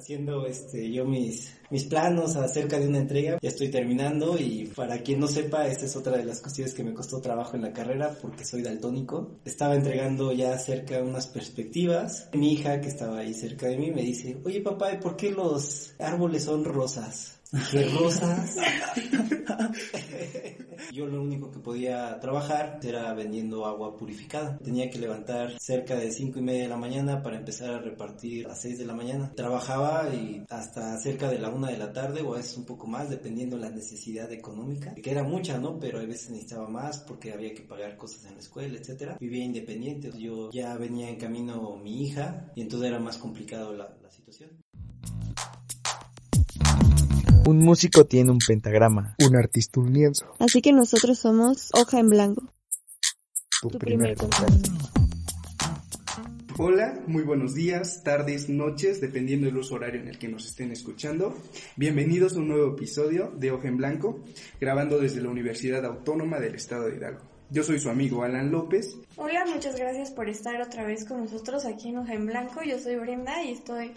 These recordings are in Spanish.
haciendo este yo mis mis planos acerca de una entrega. Ya estoy terminando y para quien no sepa, esta es otra de las cuestiones que me costó trabajo en la carrera porque soy daltónico. Estaba entregando ya cerca de unas perspectivas. Mi hija que estaba ahí cerca de mí me dice, "Oye, papá, ¿por qué los árboles son rosas?" Dije, rosas. Yo lo único que podía trabajar era vendiendo agua purificada. Tenía que levantar cerca de cinco y media de la mañana para empezar a repartir a 6 de la mañana. Trabajaba y hasta cerca de la una de la tarde o a veces un poco más dependiendo la necesidad económica, que era mucha, ¿no? Pero a veces necesitaba más porque había que pagar cosas en la escuela, etcétera. Vivía independiente. Yo ya venía en camino mi hija y entonces era más complicado la situación. Un músico tiene un pentagrama. Un artista un lienzo. Así que nosotros somos Hoja en Blanco. Tu, Tu primer primer contacto. Hola, muy buenos días, tardes, noches, dependiendo del uso horario en el que nos estén escuchando. Bienvenidos a un nuevo episodio de Hoja en Blanco, grabando desde la Universidad Autónoma del Estado de Hidalgo. Yo soy su amigo Alan López. Hola, muchas gracias por estar otra vez con nosotros aquí en Hoja en Blanco. Yo soy Brenda y estoy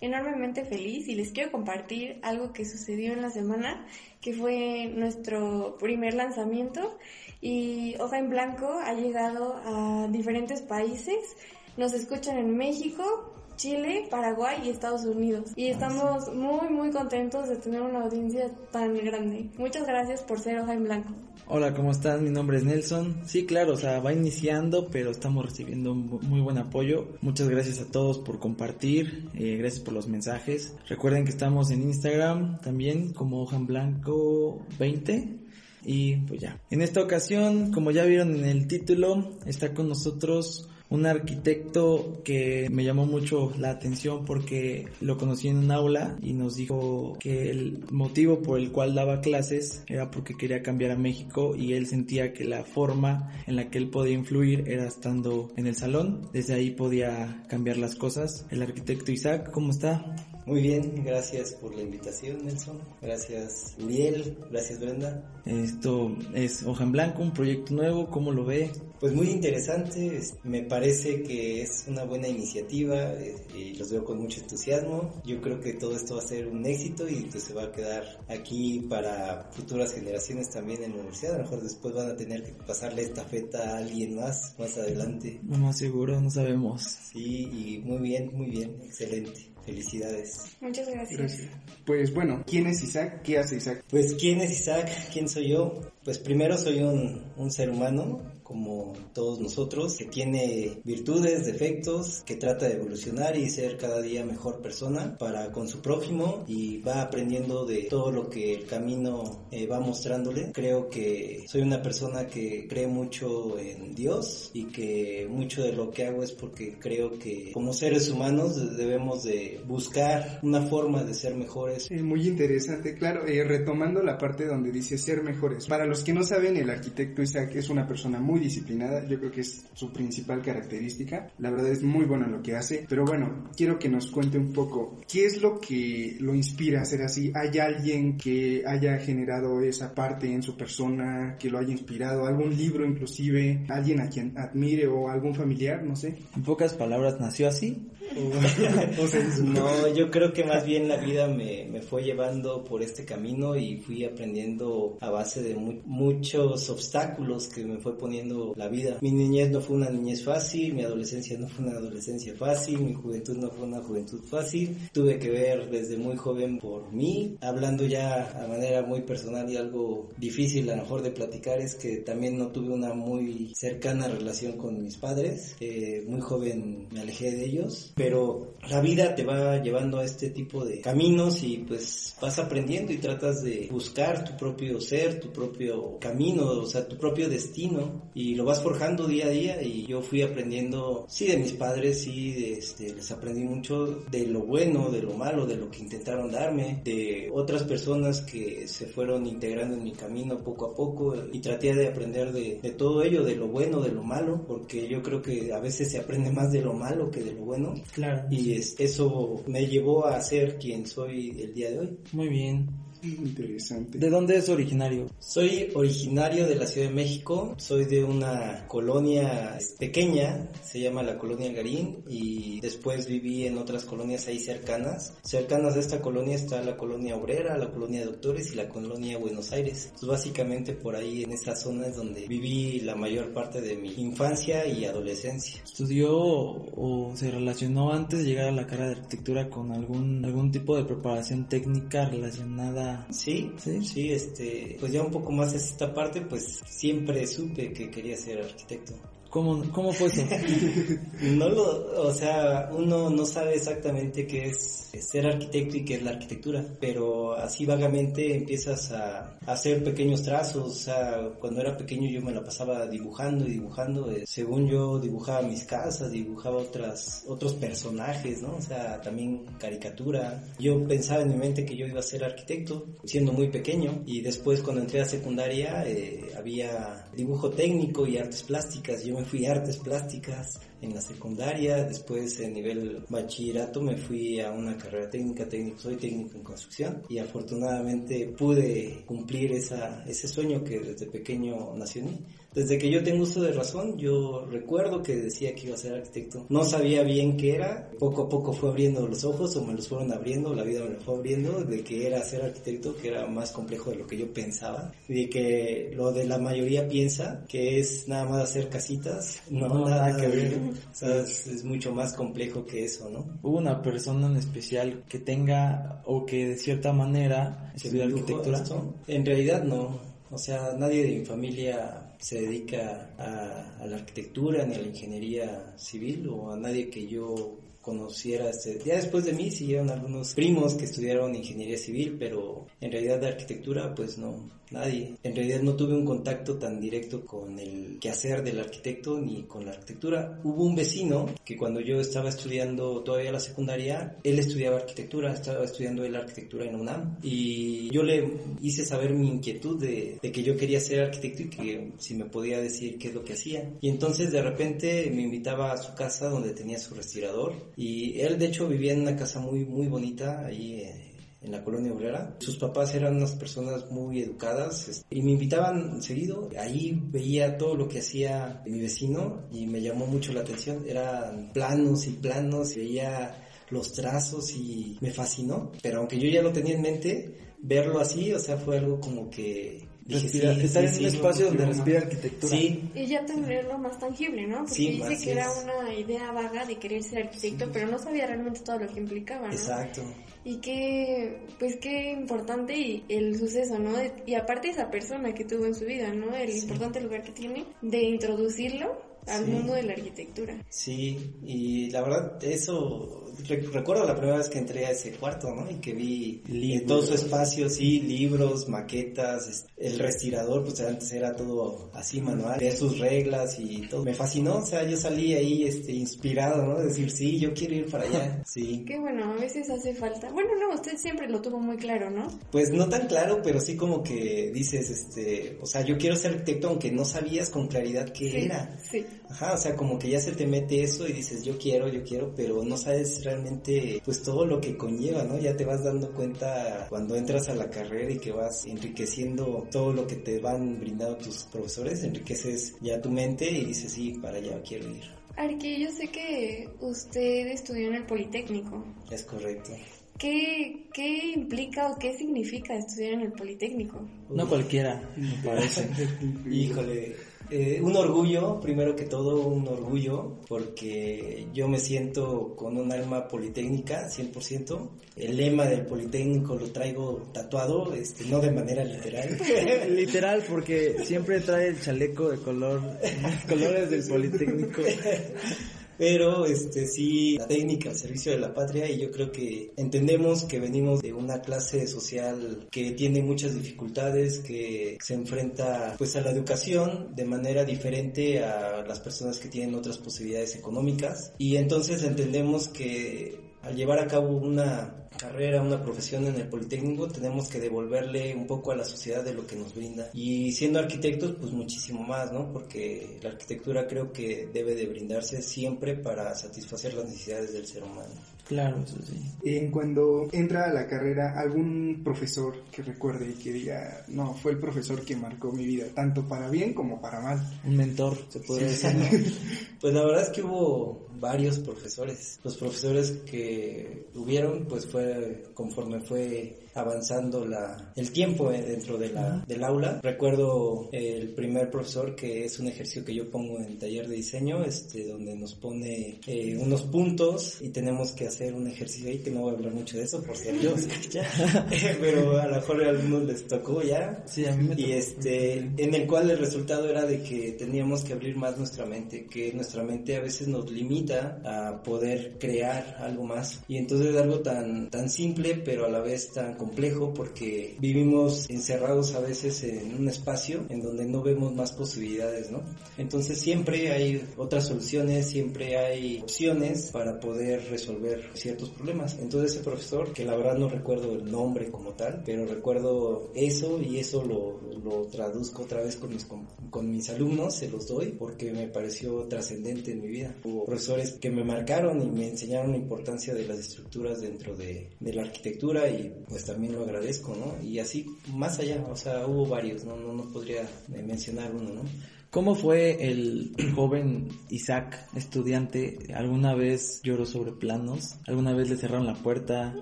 enormemente feliz y les quiero compartir algo que sucedió en la semana, que fue nuestro primer lanzamiento y Hoja en Blanco ha llegado a diferentes países. Nos escuchan en México, Chile, Paraguay y Estados Unidos. Y estamos muy, muy contentos de tener una audiencia tan grande. Muchas gracias por ser Hoja en Blanco. Hola, ¿cómo están? Mi nombre es Nelson. Sí, claro, o sea, va iniciando, pero estamos recibiendo muy buen apoyo. Muchas gracias a todos por compartir, eh, gracias por los mensajes. Recuerden que estamos en Instagram también como Hoja en Blanco 20. Y pues ya. En esta ocasión, como ya vieron en el título, está con nosotros un arquitecto que me llamó mucho la atención porque lo conocí en un aula y nos dijo que el motivo por el cual daba clases era porque quería cambiar a México y él sentía que la forma en la que él podía influir era estando en el salón. Desde ahí podía cambiar las cosas. El arquitecto Isaac, ¿cómo está? Muy bien, gracias por la invitación, Nelson. Gracias, Uriel. Gracias, Brenda. Esto es Hoja en Blanco, un proyecto nuevo, ¿cómo lo ve? Pues muy interesante, es- me parece que es una buena iniciativa eh, y los veo con mucho entusiasmo. Yo creo que todo esto va a ser un éxito y pues se va a quedar aquí para futuras generaciones también en la universidad. A lo mejor después van a tener que pasarle esta feta a alguien más más adelante. No más seguro, no sabemos. Sí, y muy bien, muy bien, excelente. Felicidades. Muchas gracias. Gracias. Pues bueno, ¿quién es Isaac? ¿Qué hace Isaac? Pues, ¿quién es Isaac? ¿Quién soy yo? Pues primero soy un, un ser humano, como todos nosotros, que tiene virtudes, defectos, que trata de evolucionar y ser cada día mejor persona para con su prójimo y va aprendiendo de todo lo que el camino eh, va mostrándole. Creo que soy una persona que cree mucho en Dios y que mucho de lo que hago es porque creo que como seres humanos debemos de buscar una forma de ser mejores Eh, muy interesante, claro, eh, retomando la parte donde dice ser mejores. Para los que no saben, el arquitecto Isaac es una persona muy disciplinada, yo creo que es su principal característica. La verdad es muy bueno en lo que hace, pero bueno, quiero que nos cuente un poco, ¿qué es lo que lo inspira a ser así? ¿Hay alguien que haya generado esa parte en su persona, que lo haya inspirado? ¿Algún libro inclusive? ¿Alguien a quien admire o algún familiar? No sé. En pocas palabras, nació así. No, yo creo que más bien la vida me, me fue llevando por este camino y fui aprendiendo a base de mu- muchos obstáculos que me fue poniendo la vida. Mi niñez no fue una niñez fácil, mi adolescencia no fue una adolescencia fácil, mi juventud no fue una juventud fácil. Tuve que ver desde muy joven por mí, hablando ya a manera muy personal y algo difícil a lo mejor de platicar es que también no tuve una muy cercana relación con mis padres. Eh, muy joven me alejé de ellos, pero la vida te va llevando a este tipo de caminos y pues vas aprendiendo y tratas de buscar tu propio ser, tu propio camino, o sea, tu propio destino y lo vas forjando día a día. Y yo fui aprendiendo, sí, de mis padres, sí, de, este, les aprendí mucho de lo bueno, de lo malo, de lo que intentaron darme, de otras personas que se fueron integrando en mi camino poco a poco y traté de aprender de, de todo ello, de lo bueno, de lo malo, porque yo creo que a veces se aprende más de lo malo que de lo bueno Claro. y es- eso me llevó a ser quien soy el día de hoy. Muy bien. Interesante. ¿De dónde es originario? Soy originario de la Ciudad de México, soy de una colonia pequeña, se llama la colonia Garín, y después viví en otras colonias ahí cercanas. Cercanas a esta colonia está la colonia Obrera, la colonia Doctores y la colonia Buenos Aires. Entonces, básicamente por ahí en esta zona es donde viví la mayor parte de mi infancia y adolescencia. ¿Estudió o se relacionó antes de llegar a la carrera de arquitectura con algún, algún tipo de preparación técnica relacionada? Sí, Sí. sí, este, pues ya un poco más hacia esta parte, pues siempre supe que quería ser arquitecto. ¿Cómo, cómo fue eso? No lo, o sea, uno no sabe exactamente qué es ser arquitecto y qué es la arquitectura, pero así vagamente empiezas a, hacer pequeños trazos, o sea, cuando era pequeño yo me la pasaba dibujando y dibujando, eh, según yo dibujaba mis casas, dibujaba otras, otros personajes, ¿no? O sea, también caricatura. Yo pensaba en mi mente que yo iba a ser arquitecto, siendo muy pequeño, y después cuando entré a secundaria eh, había dibujo técnico y artes plásticas, yo me fui a artes plásticas en la secundaria, después en nivel bachillerato me fui a una carrera técnica, técnico, soy técnico en construcción y afortunadamente pude cumplir esa, ese sueño que desde pequeño nació en mí. Desde que yo tengo uso de razón, yo recuerdo que decía que iba a ser arquitecto. No sabía bien qué era, poco a poco fue abriendo los ojos o me los fueron abriendo, la vida me lo fue abriendo, de que era ser arquitecto, que era más complejo de lo que yo pensaba, y de que lo de la mayoría piensa que es nada más hacer casitas, no, No, nada, nada que ver. ver. O sea, es, es mucho más complejo que eso, ¿no? ¿Hubo una persona en especial que tenga o que de cierta manera ¿Se estudió arquitectura? esto? En realidad no. O sea, nadie de mi familia se dedica a, a la arquitectura ni a la ingeniería civil o a nadie que yo conociera. Este, ya después de mí siguieron algunos primos que estudiaron ingeniería civil, pero en realidad de arquitectura pues no, nadie. En realidad no tuve un contacto tan directo con el quehacer del arquitecto ni con la arquitectura. Hubo un vecino que cuando yo estaba estudiando todavía la secundaria, él estudiaba arquitectura, estaba estudiando él arquitectura en UNAM y yo le hice saber mi inquietud de, de que yo quería ser arquitecto y que si me podía decir qué es lo que hacía. Y entonces de repente me invitaba a su casa donde tenía su respirador y él de hecho vivía en una casa muy muy bonita ahí eh, en la colonia obrera. Sus papás eran unas personas muy educadas es- y me invitaban seguido. Ahí veía todo lo que hacía mi vecino y me llamó mucho la atención. Eran planos y planos, y veía los trazos y me fascinó. Pero aunque yo ya lo tenía en mente, verlo así, o sea, fue algo como que... dije, Respira- sí, estar sí, en sí, un espacio donde respira arquitectura. Sí, Y ya tenerlo más tangible, ¿no? Porque Sí, dice que era una idea vaga de querer ser arquitecto, pero no sabía realmente todo lo que implicaba, ¿no? exacto. Y qué, pues qué importante y el suceso, ¿no? De- y aparte esa persona que tuvo en su vida, ¿no? El importante lugar que tiene de introducirlo al Sí. mundo de la arquitectura. Sí, y la verdad, eso, re- recuerdo la primera vez que entré a ese cuarto, ¿no? Y que vi Libros. todo su espacio, sí, libros, maquetas, el respirador, pues antes era todo así manual, ver sus reglas y todo. Me fascinó, o sea, yo salí ahí, este, inspirado, ¿no? Decir, sí, yo quiero ir para allá, sí. Qué bueno, a veces hace falta. Bueno, no, usted siempre lo tuvo muy claro, ¿no? Pues no tan claro, pero sí como que dices, este, o sea, yo quiero ser arquitecto aunque no sabías con claridad qué Sí, era. Sí. Ajá, o sea, como que ya se te mete eso y dices, yo quiero, yo quiero, pero no sabes realmente, pues todo lo que conlleva, ¿no? Ya te vas dando cuenta cuando entras a la carrera y que vas enriqueciendo todo lo que te van brindando tus profesores, enriqueces ya tu mente y dices, sí, para allá quiero ir. Arqui, yo sé que usted estudió en el Politécnico. Es correcto. ¿Qué, ¿Qué implica o qué significa estudiar en el Politécnico? No cualquiera, me parece. Híjole, eh, un orgullo, primero que todo un orgullo, porque yo me siento con un alma politécnica, 100%. El lema del Politécnico lo traigo tatuado, este, no de manera literal. Literal, porque siempre trae el chaleco de color, colores del Politécnico. Pero este sí, la técnica al servicio de la patria y yo creo que entendemos que venimos de una clase social que tiene muchas dificultades, que se enfrenta pues a la educación de manera diferente a las personas que tienen otras posibilidades económicas. Y entonces entendemos que al llevar a cabo una carrera, una profesión en el Politécnico, tenemos que devolverle un poco a la sociedad de lo que nos brinda. Y siendo arquitectos, pues muchísimo más, ¿no? Porque la arquitectura creo que debe de brindarse siempre para satisfacer las necesidades del ser humano. Claro, eso sí. En cuando entra a la carrera, algún profesor que recuerde y que diga, no, fue el profesor que marcó mi vida, tanto para bien como para mal. Un mentor, se puede decir. ¿no? Pues la verdad es que hubo varios profesores. Los profesores que hubieron, pues fue conforme fue avanzando la, el tiempo eh, dentro de la, del aula. Recuerdo el primer profesor que es un ejercicio que yo pongo en taller de diseño, este, donde nos pone eh, unos puntos y tenemos que hacer un ejercicio ahí, que no voy a hablar mucho de eso porque yo pero a lo mejor a algunos les tocó ya. Sí, a mí me Y tocó. este, en el cual el resultado era de que teníamos que abrir más nuestra mente, que nuestra mente a veces nos limita a poder crear algo más. Y entonces es algo tan, tan simple, pero a la vez tan complejo, porque vivimos encerrados a veces en un espacio en donde no vemos más posibilidades, ¿no? Entonces siempre hay otras soluciones, siempre hay opciones para poder resolver ciertos problemas. Entonces ese profesor, que la verdad no recuerdo el nombre como tal, pero recuerdo eso y eso lo, lo traduzco otra vez con mis, con, con mis alumnos, se los doy porque me pareció trascendente en mi vida. Hubo profesores que me marcaron y me enseñaron la importancia de las estructuras dentro de, de la arquitectura y pues también lo agradezco, ¿no? Y así más allá, o sea, hubo varios, no, no, no podría eh, mencionar uno, ¿no? ¿Cómo fue el joven Isaac, estudiante? ¿Alguna vez lloró sobre planos? ¿Alguna vez le cerraron la puerta?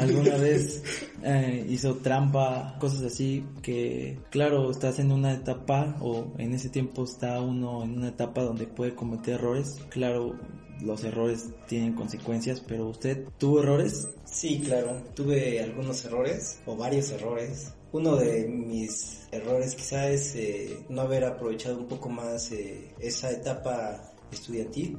¿Alguna vez eh, hizo trampa? Cosas así que, claro, estás en una etapa o en ese tiempo está uno en una etapa donde puede cometer errores. Claro, los errores tienen consecuencias, pero usted tuvo errores. Sí, claro, tuve algunos errores o varios errores. Uno de mis errores quizá es eh, no haber aprovechado un poco más eh, esa etapa estudiantil.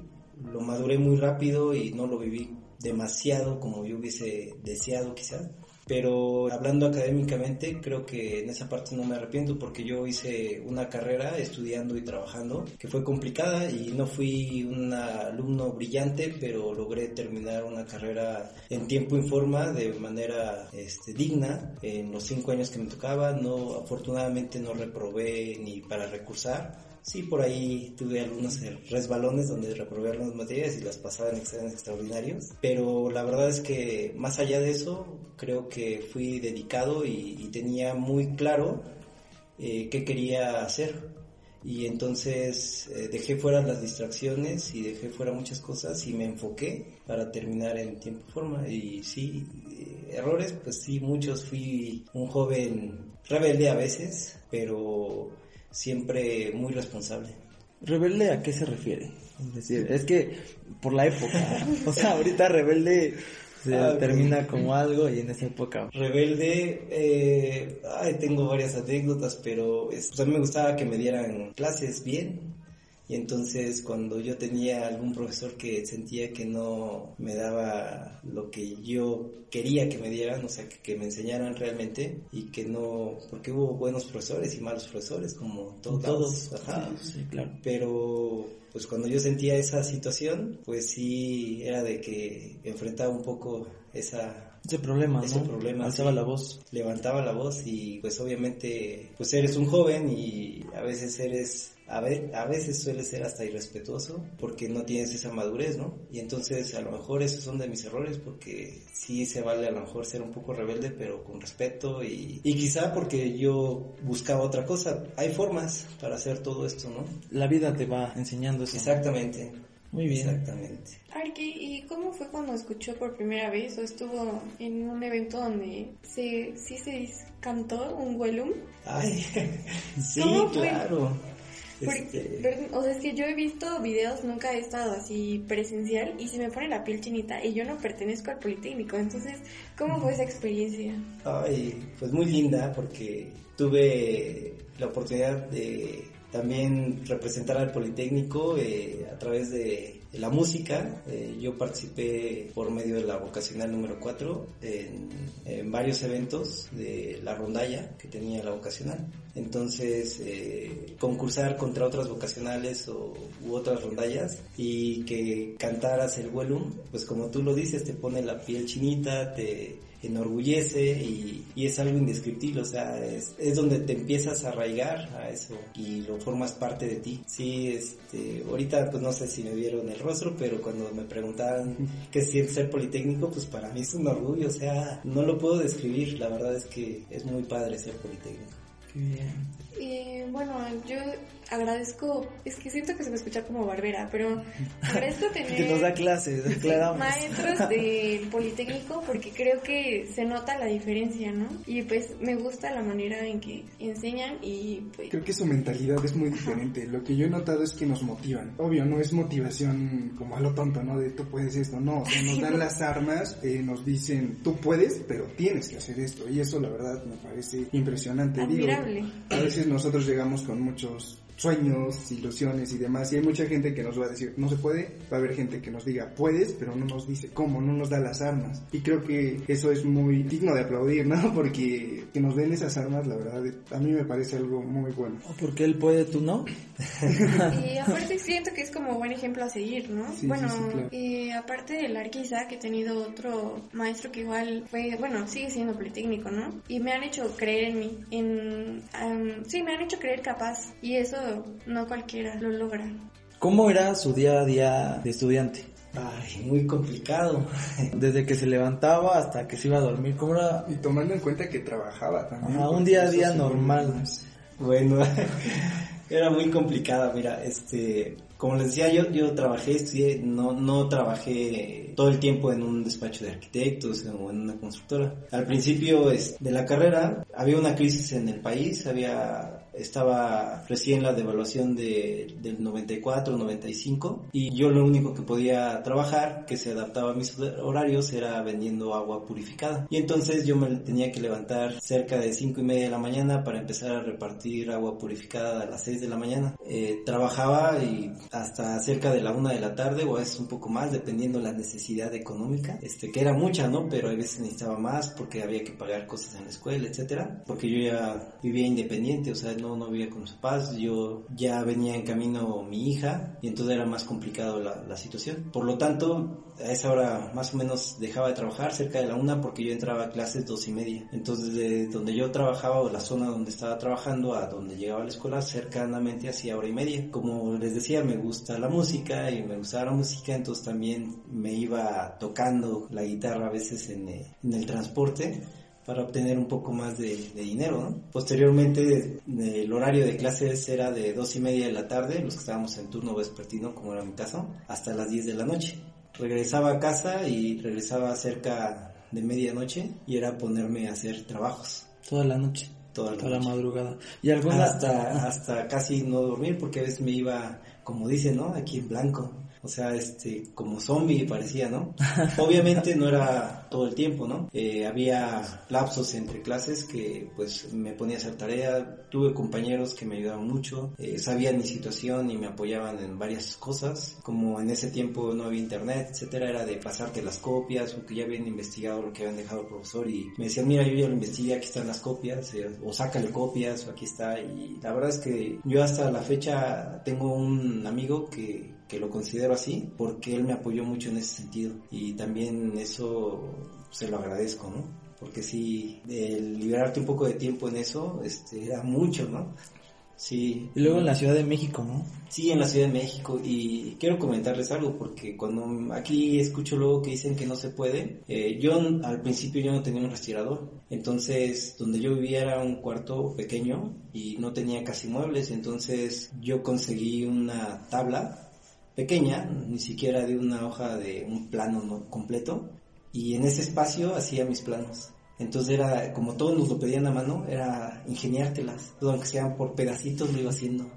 Lo maduré muy rápido y no lo viví demasiado como yo hubiese deseado quizá. Pero hablando académicamente, creo que en esa parte no me arrepiento porque yo hice una carrera estudiando y trabajando que fue complicada y no fui un alumno brillante, pero logré terminar una carrera en tiempo y forma de manera este, digna en los cinco años que me tocaba. No, afortunadamente no reprobé ni para recursar. Sí, por ahí tuve algunos resbalones donde reprobé algunas materias y las pasaba en exámenes extraordinarios, pero la verdad es que más allá de eso, creo que fui dedicado y, y tenía muy claro eh, qué quería hacer. Y entonces eh, dejé fuera las distracciones y dejé fuera muchas cosas y me enfoqué para terminar en tiempo y forma. Y sí, eh, errores, pues sí, muchos. Fui un joven rebelde a veces, pero siempre muy responsable. ¿Rebelde a qué se refiere? Es decir, es que por la época, o sea, ahorita rebelde se Ah, termina como algo y en esa época Rebelde, eh, ay, tengo varias anécdotas, pero es- pues a mí me gustaba que me dieran clases bien. Y entonces cuando yo tenía algún profesor que sentía que no me daba lo que yo quería que me dieran, o sea, que, que me enseñaran realmente y que no, porque hubo buenos profesores y malos profesores, como todos. todos, ajá. sí, claro. Pero pues cuando yo sentía esa situación, pues sí era de que enfrentaba un poco esa Ese problema, ¿no? Ese problema, Alzaba sí. la voz. levantaba la voz y pues obviamente pues eres un joven y a veces eres a, ve- a veces suele ser hasta irrespetuoso porque no tienes esa madurez, ¿no? Y entonces a lo mejor esos son de mis errores porque sí se vale a lo mejor ser un poco rebelde pero con respeto y, y quizá porque yo buscaba otra cosa. Hay formas para hacer todo esto, ¿no? La vida te va enseñando eso. Exactamente. Muy bien. Exactamente. Arki, ¿y cómo fue cuando escuchó por primera vez o estuvo en un evento donde se, sí se cantó un Wellum? Ay, sí, ¿Cómo fue? Porque, Este, o sea, es que yo he visto videos, nunca he estado así presencial y se me pone la piel chinita y yo no pertenezco al Politécnico. Entonces, ¿cómo fue esa experiencia? Ay, pues muy linda porque tuve la oportunidad de también representar al Politécnico eh, a través de la música. Eh, yo participé por medio de la vocacional número 4 en, varios eventos de la rondalla que tenía la vocacional. Entonces, eh, concursar contra otras vocacionales o, u otras rondallas y que cantaras el vuelo, pues como tú lo dices, te pone la piel chinita, te enorgullece y, y, es algo indescriptible, o sea, es, es, donde te empiezas a arraigar a eso y lo formas parte de ti. Sí, este, ahorita pues no sé si me vieron el rostro, pero cuando me preguntaban qué siente ser politécnico, pues para mí es un orgullo, o sea, no lo puedo describir, la verdad es que es muy padre ser politécnico. Qué bien. Eh, bueno, yo agradezco, es que siento que se me escucha como barbera, pero agradezco tener que nos da clases, aclaramos. maestros del Politécnico porque creo que se nota la diferencia, ¿no? Y pues me gusta la manera en que enseñan y pues... Creo que su mentalidad es muy diferente. Lo que yo he notado es que nos motivan. Obvio, no es motivación como a lo tonto, ¿no? De tú puedes esto, no. O sea, nos dan las armas, eh, nos dicen tú puedes, pero tienes que hacer esto. Y eso la verdad me parece impresionante. Admirable. Digo, a veces nosotros llegamos con muchos sueños, ilusiones y demás. Y hay mucha gente que nos va a decir, no se puede. Va a haber gente que nos diga, puedes, pero no nos dice cómo, no nos da las armas. Y creo que eso es muy digno de aplaudir, ¿no? Porque que nos den esas armas, la verdad, a mí me parece algo muy bueno. Porque él puede, tú no. y aparte siento que es como buen ejemplo a seguir, ¿no? Sí, bueno, sí, sí, claro. y aparte del Arquiza, que he tenido otro maestro que igual fue, bueno, sigue siendo politécnico, ¿no? Y me han hecho creer en mí, en, um, sí, me han hecho creer capaz. Y eso no cualquiera lo logra. ¿Cómo era su día a día de estudiante? Ay, muy complicado. Desde que se levantaba hasta que se iba a dormir, ¿cómo era? Y tomando en cuenta que trabajaba también. Ajá, un día a día normal. Bueno, era muy complicada, mira, este, como les decía, yo, yo trabajé, estudié, no, no trabajé todo el tiempo en un despacho de arquitectos o en una constructora. Al principio es, de la carrera había una crisis en el país, había estaba recién la devaluación de, del 94, 95 y yo lo único que podía trabajar, que se adaptaba a mis horarios, era vendiendo agua purificada. Y entonces yo me tenía que levantar cerca de 5 y media de la mañana para empezar a repartir agua purificada a las 6 de la mañana. Eh, trabajaba y hasta cerca de la 1 de la tarde o veces un poco más, dependiendo la necesidad económica, este, que era mucha, ¿no? Pero a veces necesitaba más porque había que pagar cosas en la escuela, etcétera, porque yo ya vivía independiente, o sea, no, no vivía con sus papás, yo ya venía en camino mi hija y entonces era más complicado la, la, situación. Por lo tanto, a esa hora más o menos dejaba de trabajar cerca de la una porque yo entraba a clases dos y media. Entonces de donde yo trabajaba o la zona donde estaba trabajando a donde llegaba a la escuela cercanamente hacía hora y media. Como les decía, me gusta la música y me gustaba la música, entonces también me iba tocando la guitarra a veces en, en el transporte para obtener un poco más de, de dinero, ¿no? Posteriormente el horario de clases era de dos y media de la tarde, los que estábamos en turno vespertino, como era mi caso, hasta las 10 de la noche. Regresaba a casa y regresaba cerca de medianoche y era ponerme a hacer trabajos. Toda la noche. Toda la, Toda noche. la madrugada. Y alguna... Hasta, hasta casi no dormir porque a veces me iba, como dicen, ¿no? Aquí en blanco. O sea, este, como zombie parecía, ¿no? Obviamente no era todo el tiempo, ¿no? Eh, había lapsos entre clases que pues me ponía a hacer tarea, tuve compañeros que me ayudaban mucho, eh, sabían mi situación y me apoyaban en varias cosas, como en ese tiempo no había internet, etcétera, era de pasarte las copias o que ya habían investigado lo que habían dejado el profesor y me decían, mira, yo ya lo investigué, aquí están las copias, eh, o sácale copias, o aquí está, y la verdad es que yo hasta la fecha tengo un amigo que que lo considero así porque él me apoyó mucho en ese sentido y también eso se lo agradezco, ¿no? Porque sí, el liberarte un poco de tiempo en eso, este, era mucho, ¿no? Sí. Y luego en la Ciudad de México, ¿no? Sí, en la Ciudad de México. Y quiero comentarles algo, porque cuando aquí escucho luego que dicen que no se puede, eh, yo al principio yo no tenía un respirador. Entonces, donde yo vivía era un cuarto pequeño y no tenía casi muebles. Entonces, yo conseguí una tabla pequeña, ni siquiera de una hoja de un plano no completo, y en ese espacio hacía mis planos. Entonces era, como todos nos lo pedían a mano, era ingeniártelas, todo aunque sean por pedacitos lo iba haciendo.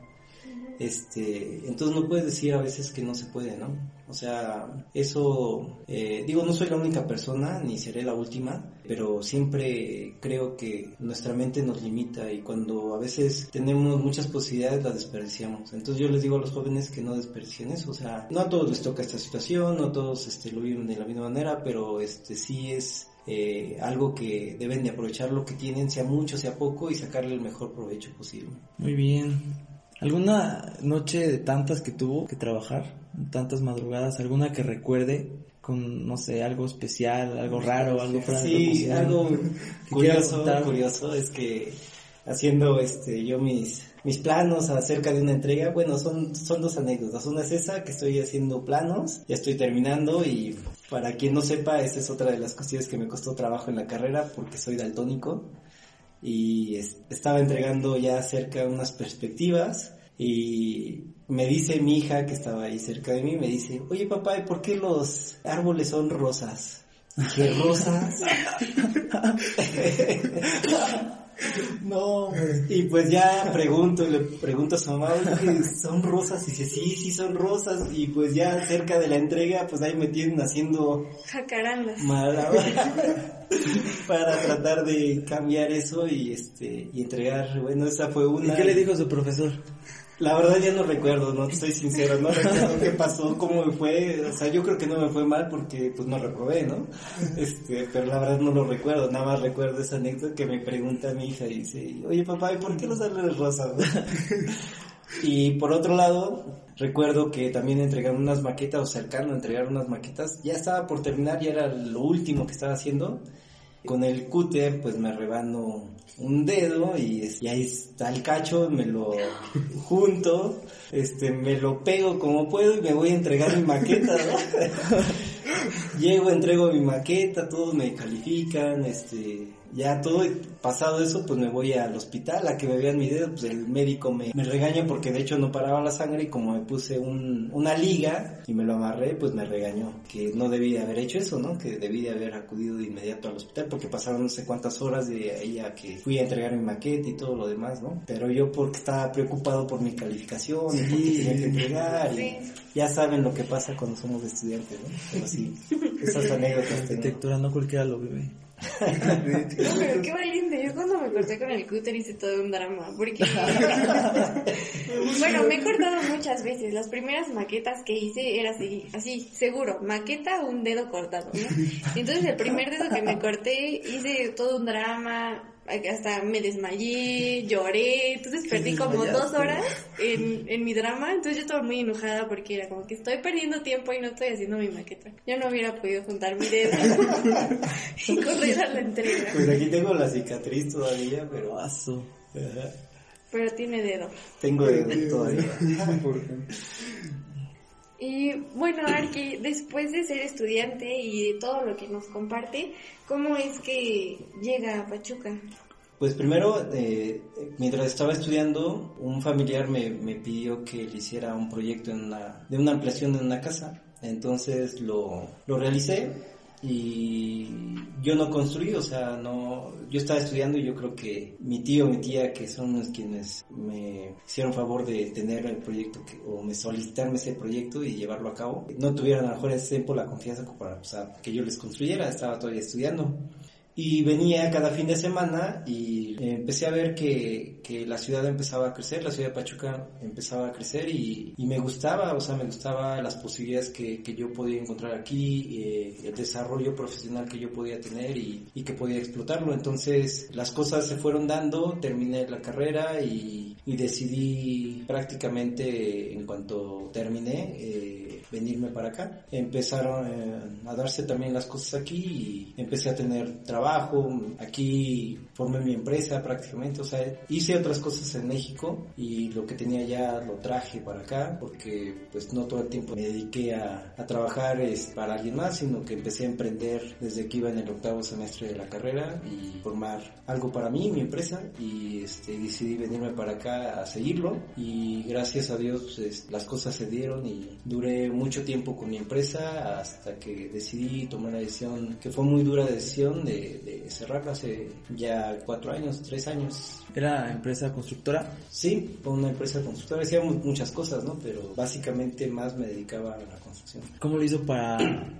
este, entonces no puedes decir a veces que no se puede, ¿no? O sea, eso, eh, digo, no soy la única persona, ni seré la última, pero siempre creo que nuestra mente nos limita y cuando a veces tenemos muchas posibilidades las desperdiciamos. Entonces yo les digo a los jóvenes que no desperdicien eso, o sea, no a todos les toca esta situación, no todos este, lo viven de la misma manera, pero este sí es eh, algo que deben de aprovechar lo que tienen, sea mucho, sea poco, y sacarle el mejor provecho posible. Muy bien. ¿Alguna noche de tantas que tuvo que trabajar, tantas madrugadas, alguna que recuerde con, no sé, algo especial, algo raro, algo fuera Sí, algo curioso, curioso es que haciendo este yo mis mis planos acerca de una entrega, bueno, son son dos anécdotas. Una es esa que estoy haciendo planos, ya estoy terminando y para quien no sepa, esa es otra de las cuestiones que me costó trabajo en la carrera porque soy daltónico y estaba entregando ya cerca unas perspectivas y me dice mi hija que estaba ahí cerca de mí, me dice, oye papá, ¿por qué los árboles son rosas? ¿Qué rosas? No, y pues ya pregunto, le pregunto a su mamá, ¿son rosas? Y dice, sí, sí son rosas. Y pues ya cerca de la entrega, pues ahí me tienen haciendo... Jacarandas. para tratar de cambiar eso y este y entregar, bueno, esa fue una... ¿Y qué le dijo su profesor? La verdad ya no recuerdo, no estoy sincero, no recuerdo qué pasó, cómo me fue, o sea, yo creo que no me fue mal porque pues no reprobé, ¿no? Este, pero la verdad no lo recuerdo, nada más recuerdo esa anécdota que me pregunta mi hija y dice, oye papá, ¿y por qué los árboles rosas? y por otro lado, recuerdo que también entregaron unas maquetas o cercano a entregar unas maquetas, ya estaba por terminar, ya era lo último que estaba haciendo, con el cúter pues me rebano un dedo y, ahí está el cacho, me lo junto, este, me lo pego como puedo y me voy a entregar mi maqueta, Llego, entrego mi maqueta, todos me califican, este, ya todo pasado eso, pues me voy al hospital a que me vean mi dedo, pues el médico me, me regaña porque de hecho no paraba la sangre y como me puse un, una liga y me lo amarré, pues me regañó, que no debía haber hecho eso, ¿no? Que debía haber acudido de inmediato al hospital porque pasaron no sé cuántas horas de ahí a que fui a entregar mi maqueta y todo lo demás, ¿no? Pero yo porque estaba preocupado por mi calificación y tenía que entregar y ya saben lo que pasa cuando somos estudiantes, ¿no? Pero sí, esas anécdotas. La arquitectura no cualquiera lo vive. no, pero qué valiente. Yo cuando me corté con el cúter hice todo un drama. Porque. bueno, me he cortado muchas veces. Las primeras maquetas que hice era así, así, seguro. Maqueta, un dedo cortado, ¿no? Entonces el primer dedo que me corté hice todo un drama hasta me desmayé, lloré, entonces perdí como dos horas en, en mi drama, entonces yo estaba muy enojada porque era como que estoy perdiendo tiempo y no estoy haciendo mi maqueta. Yo no hubiera podido juntar mi dedo y correr a la entrega. Pues aquí tengo la cicatriz todavía, pero aso. Pero tiene dedo. Tengo dedo todavía. Y bueno, Arki, después de ser estudiante y de todo lo que nos comparte, ¿cómo es que llega a Pachuca? Pues primero, eh, mientras estaba estudiando, un familiar me, me, pidió que le hiciera un proyecto en una, de una ampliación en una casa. Entonces lo, lo realicé y yo no construí, o sea, no, yo estaba estudiando y yo creo que mi tío, mi tía, que son los quienes me hicieron favor de tener el proyecto o me solicitarme ese proyecto y llevarlo a cabo, no tuvieron a lo mejor ese tiempo la confianza para o sea, que yo les construyera, estaba todavía estudiando. Y venía cada fin de semana y empecé a ver que, que, la ciudad empezaba a crecer, la ciudad de Pachuca empezaba a crecer y, y me gustaba, o sea, me gustaba las posibilidades que, que yo podía encontrar aquí, eh, el desarrollo profesional que yo podía tener y, y, que podía explotarlo. Entonces las cosas se fueron dando, terminé la carrera y, y decidí prácticamente en cuanto terminé. Eh, venirme para acá. Empezaron eh, a darse también las cosas aquí y empecé a tener trabajo. Aquí formé mi empresa prácticamente, o sea, hice otras cosas en México y lo que tenía ya lo traje para acá porque pues no todo el tiempo me dediqué a, a trabajar es para alguien más, sino que empecé a emprender desde que iba en el octavo semestre de la carrera y formar algo para mí, mi empresa y este, decidí venirme para acá a seguirlo y gracias a Dios pues, las cosas se dieron y duré mucho tiempo con mi empresa hasta que decidí tomar la decisión, que fue muy dura decisión de, de cerrarla hace ya cuatro años, tres años. ¿Era empresa constructora? Sí, fue una empresa constructora, hacíamos muchas cosas, ¿no? Pero básicamente más me dedicaba a la construcción. ¿Cómo lo hizo para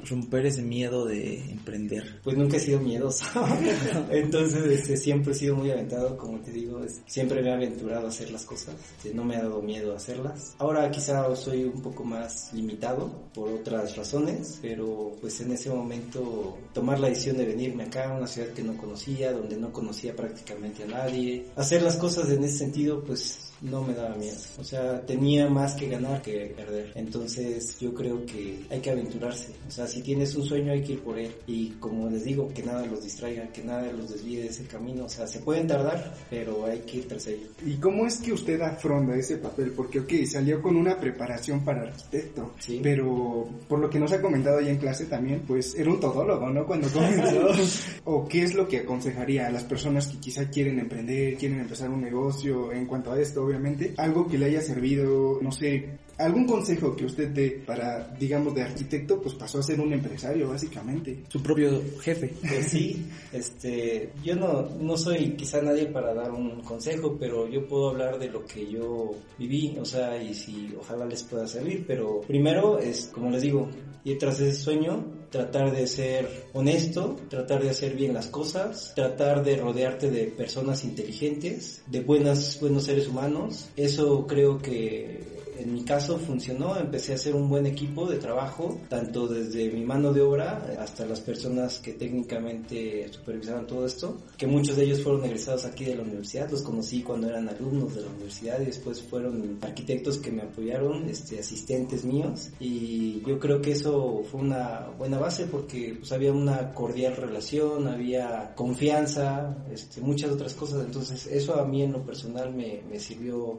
romper ese miedo de emprender? Pues nunca he sido miedoso. Entonces, este, siempre he sido muy aventado, como te digo, es- siempre me he aventurado a hacer las cosas, este, no me ha dado miedo hacerlas. Ahora quizá soy un poco más limitado por otras razones, pero pues en ese momento tomar la decisión de venirme acá a una ciudad que no conocía, donde no conocía prácticamente a nadie, hacer las cosas en ese sentido, pues no me daba miedo. O sea, tenía más que ganar que perder. Entonces yo creo que hay que aventurarse. O sea, si tienes un sueño hay que ir por él. Y como les digo, que nada los distraiga, que nada los desvíe de ese camino. O sea, se pueden tardar, pero hay que ir tras ello. ¿Y cómo es que usted afronta ese papel? Porque, ok, salió con una preparación para arquitecto, Sí. pero por lo que nos ha comentado ya en clase también, pues era un todólogo, ¿no? Cuando comenzó. ¿O qué es lo que aconsejaría a las personas que quizá quieren emprender, quieren empezar un negocio en cuanto a esto, obviamente? Algo que le haya servido, no sé, algún consejo que usted dé para, digamos, de arquitecto, pues pasó a ser un empresario, básicamente. Su propio jefe. Pues sí, este, yo no, no soy quizá nadie para dar un consejo, pero yo puedo hablar de lo que yo viví, o sea, y si ojalá les pueda servir, pero primero es, como les digo, ir tras ese sueño, tratar de ser honesto, tratar de hacer bien las cosas, tratar de rodearte de personas inteligentes, de buenas, buenos seres humanos, eso creo que en mi caso funcionó, empecé a hacer un buen equipo de trabajo, tanto desde mi mano de obra hasta las personas que técnicamente supervisaban todo esto, que muchos de ellos fueron egresados aquí de la universidad, los conocí cuando eran alumnos de la universidad y después fueron arquitectos que me apoyaron, este, asistentes míos y yo creo que eso fue una buena base porque pues había una cordial relación, había confianza, este, muchas otras cosas, entonces eso a mí en lo personal me, me sirvió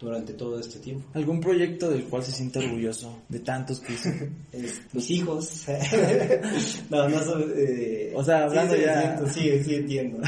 durante todo este tiempo. ¿Algún proyecto del cual se siente orgulloso de tantos que hizo? Es- mis hijos. no, no son... eh, O sea, hablando sí, sí, ya- Sí, sí, entiendo.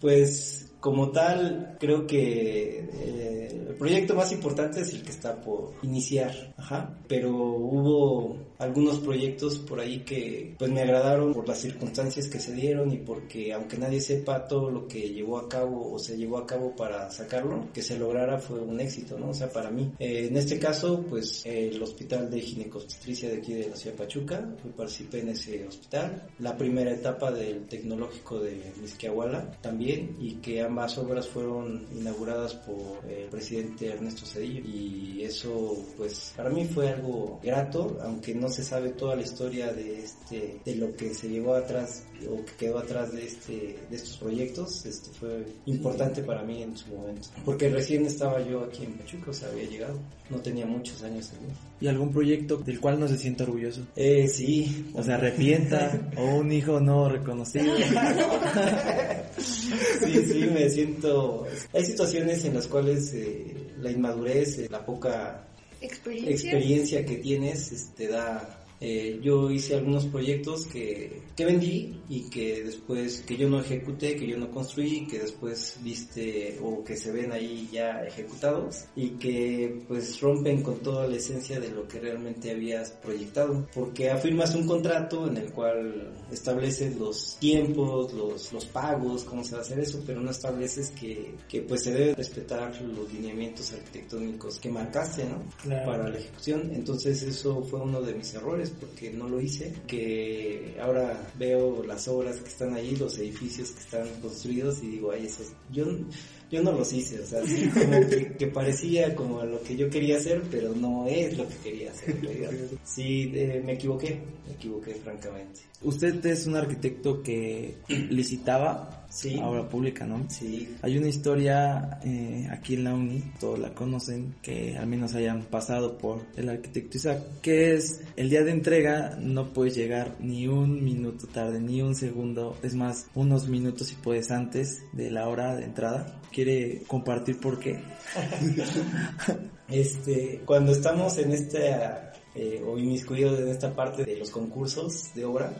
pues como tal, creo que eh, el proyecto más importante es el que está por iniciar, ajá. Pero hubo algunos proyectos por ahí que pues me agradaron por las circunstancias que se dieron y porque aunque nadie sepa todo lo que llevó a cabo o se llevó a cabo para sacarlo, que se lograra fue un éxito, ¿no? O sea, para mí. Eh, en este caso, pues eh, el hospital de ginecobstetricia de aquí de la ciudad de Pachuca, yo participé en ese hospital. La primera etapa del tecnológico de Misquiahuala también y que ambas obras fueron inauguradas por el presidente Ernesto Cedillo y eso pues para mí fue algo grato, aunque no se sabe toda la historia de este de lo que se llevó atrás o que quedó atrás de este de estos proyectos, este fue importante para mí en su momento, porque recién estaba yo aquí en Pachuca, o sea, había llegado, no tenía muchos años en. ¿Y algún proyecto del cual no se siente orgulloso? Eh, sí, O se arrepienta, o un hijo no reconocido. sí, sí, me siento... Hay situaciones en las cuales eh, la inmadurez, eh, la poca Experiencia. experiencia que tienes este, te da... eh, yo hice algunos proyectos que, que vendí y que después, que yo no ejecuté, que yo no construí, que después viste o que se ven ahí ya ejecutados y que pues rompen con toda la esencia de lo que realmente habías proyectado. Porque afirmas un contrato en el cual estableces los tiempos, los, los pagos, cómo se va a hacer eso, pero no estableces que, que pues se deben respetar los lineamientos arquitectónicos que marcaste, ¿no? Claro. Para la ejecución. Entonces eso fue uno de mis errores porque no lo hice, que ahora veo las obras que están ahí, los edificios que están construidos y digo, ay, esos, yo, yo no los hice, o sea, sí, como que, que parecía como a lo que yo quería hacer, pero no es lo que quería hacer. Sí, eh, me equivoqué, me equivoqué francamente. Usted es un arquitecto que licitaba Sí. obra pública, ¿no? Sí, Hay una historia eh, aquí en la uni, todos la conocen, que al menos hayan pasado por el arquitecto Isaac, que es el día de entrega no puedes llegar ni un minuto tarde, ni un segundo, es más, unos minutos si puedes antes de la hora de entrada. ¿Quiere compartir por qué? Este, cuando estamos en esta, eh, o inmiscuidos en esta parte de los concursos de obra,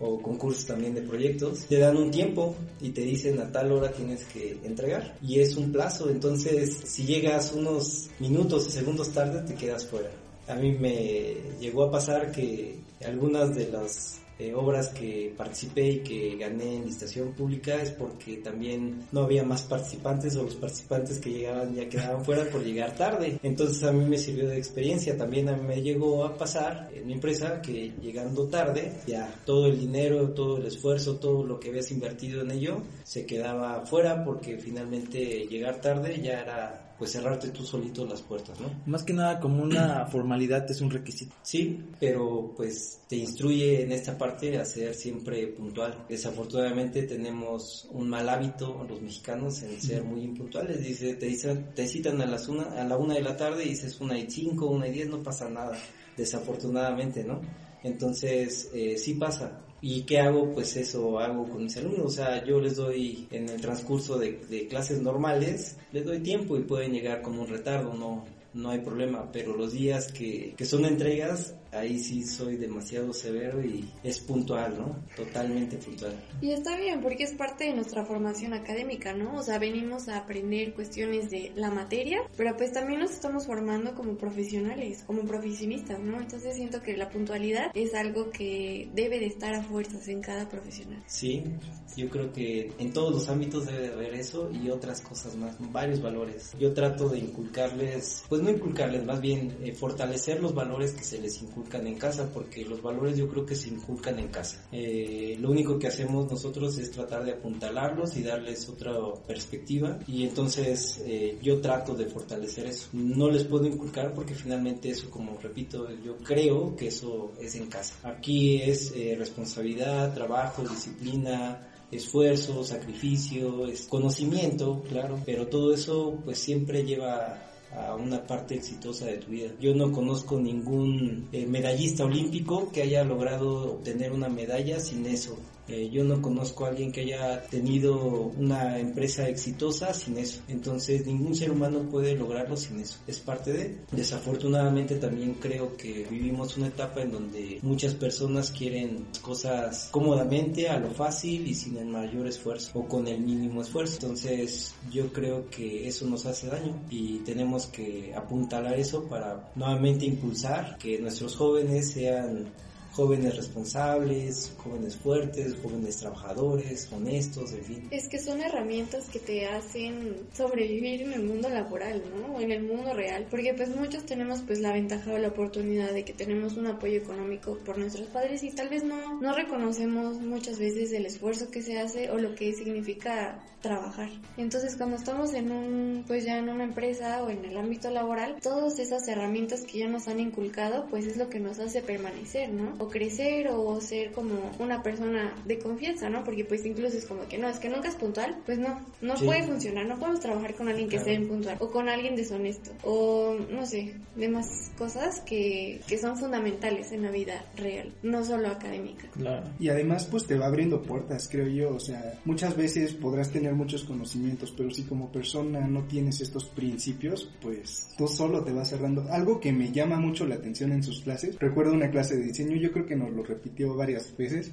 o concursos también de proyectos, te dan un tiempo y te dicen a tal hora tienes que entregar. Y es un plazo, entonces si llegas unos minutos o segundos tarde te quedas fuera. a mí me llegó a pasar que algunas de las eh, obras que participé y que gané en licitación pública es porque también no había más participantes o los participantes que llegaban ya quedaban fuera por llegar tarde. Entonces a mí me sirvió de experiencia. También a mí me llegó a pasar en mi empresa que llegando tarde ya todo el dinero, todo el esfuerzo, todo lo que habías invertido en ello se quedaba fuera porque finalmente llegar tarde ya era pues cerrarte tú solito las puertas, ¿no? Más que nada como una formalidad es un requisito. Sí, pero pues te instruye en esta parte a ser siempre puntual. Desafortunadamente tenemos un mal hábito los mexicanos en ser muy impuntuales. Dice, te dicen, te citan a las una, a la una de la tarde y dices una y cinco, una y diez, no pasa nada. Desafortunadamente, ¿no? Entonces, eh, sí pasa. ¿Y qué hago? Pues eso hago con mis alumnos. O sea, yo les doy en el transcurso de, de clases normales, les doy tiempo y pueden llegar con un retardo, no, no hay problema, pero los días que, que son entregas, ahí sí soy demasiado severo y es puntual, ¿no? Totalmente puntual. Y está bien, porque es parte de nuestra formación académica, ¿no? O sea, venimos a aprender cuestiones de la materia, pero pues también nos estamos formando como profesionales, como profesionistas, ¿no? Entonces siento que la puntualidad es algo que debe de estar a fuerzas en cada profesional. Sí, yo creo que en todos los ámbitos debe de haber eso y otras cosas más, varios valores. Yo trato de inculcarles, pues no inculcarles, más bien eh, fortalecer los valores que se les inculcan en casa, porque los valores yo creo que se inculcan en casa. Eh, lo único que hacemos nosotros es tratar de apuntalarlos y darles otra perspectiva y entonces eh, yo trato de fortalecer eso. No les puedo inculcar porque finalmente eso, como repito, yo creo que eso es en casa. Aquí es responsabilidad, trabajo, disciplina, esfuerzo, sacrificio, es conocimiento, claro, pero todo eso pues siempre lleva a una parte exitosa de tu vida. Yo no conozco ningún eh, medallista olímpico que haya logrado obtener una medalla sin eso. Eh, yo no conozco a alguien que haya tenido una empresa exitosa sin eso. Entonces ningún ser humano puede lograrlo sin eso. Es parte de. Desafortunadamente también creo que vivimos una etapa en donde muchas personas quieren cosas cómodamente, a lo fácil y sin el mayor esfuerzo o con el mínimo esfuerzo. Entonces yo creo que eso nos hace daño y tenemos que apuntalar eso para nuevamente impulsar que nuestros jóvenes sean jóvenes responsables, jóvenes fuertes, jóvenes trabajadores, honestos, en fin. Es que son herramientas que te hacen sobrevivir en el mundo laboral, ¿no? En el mundo real, porque pues muchos tenemos pues la ventaja o la oportunidad de que tenemos un apoyo económico por nuestros padres y tal vez no, no reconocemos muchas veces el esfuerzo que se hace o lo que significa trabajar. Entonces cuando estamos en un, pues ya en una empresa o en el ámbito laboral, todas esas herramientas que ya nos han inculcado, pues es lo que nos hace permanecer, ¿no? Crecer o ser como una persona de confianza, ¿no? Porque pues incluso es como que no, es que nunca es puntual, pues no, no puede funcionar, no podemos trabajar con alguien que sea impuntual o con alguien deshonesto o no sé, demás cosas que, que son fundamentales en la vida real, no solo académica. Claro. Y además pues te va abriendo puertas, creo yo, o sea, muchas veces podrás tener muchos conocimientos, pero si como persona no tienes estos principios, pues tú solo te vas cerrando. Algo que me llama mucho la atención en sus clases, recuerdo una clase de diseño, yo creo que nos lo repitió varias veces,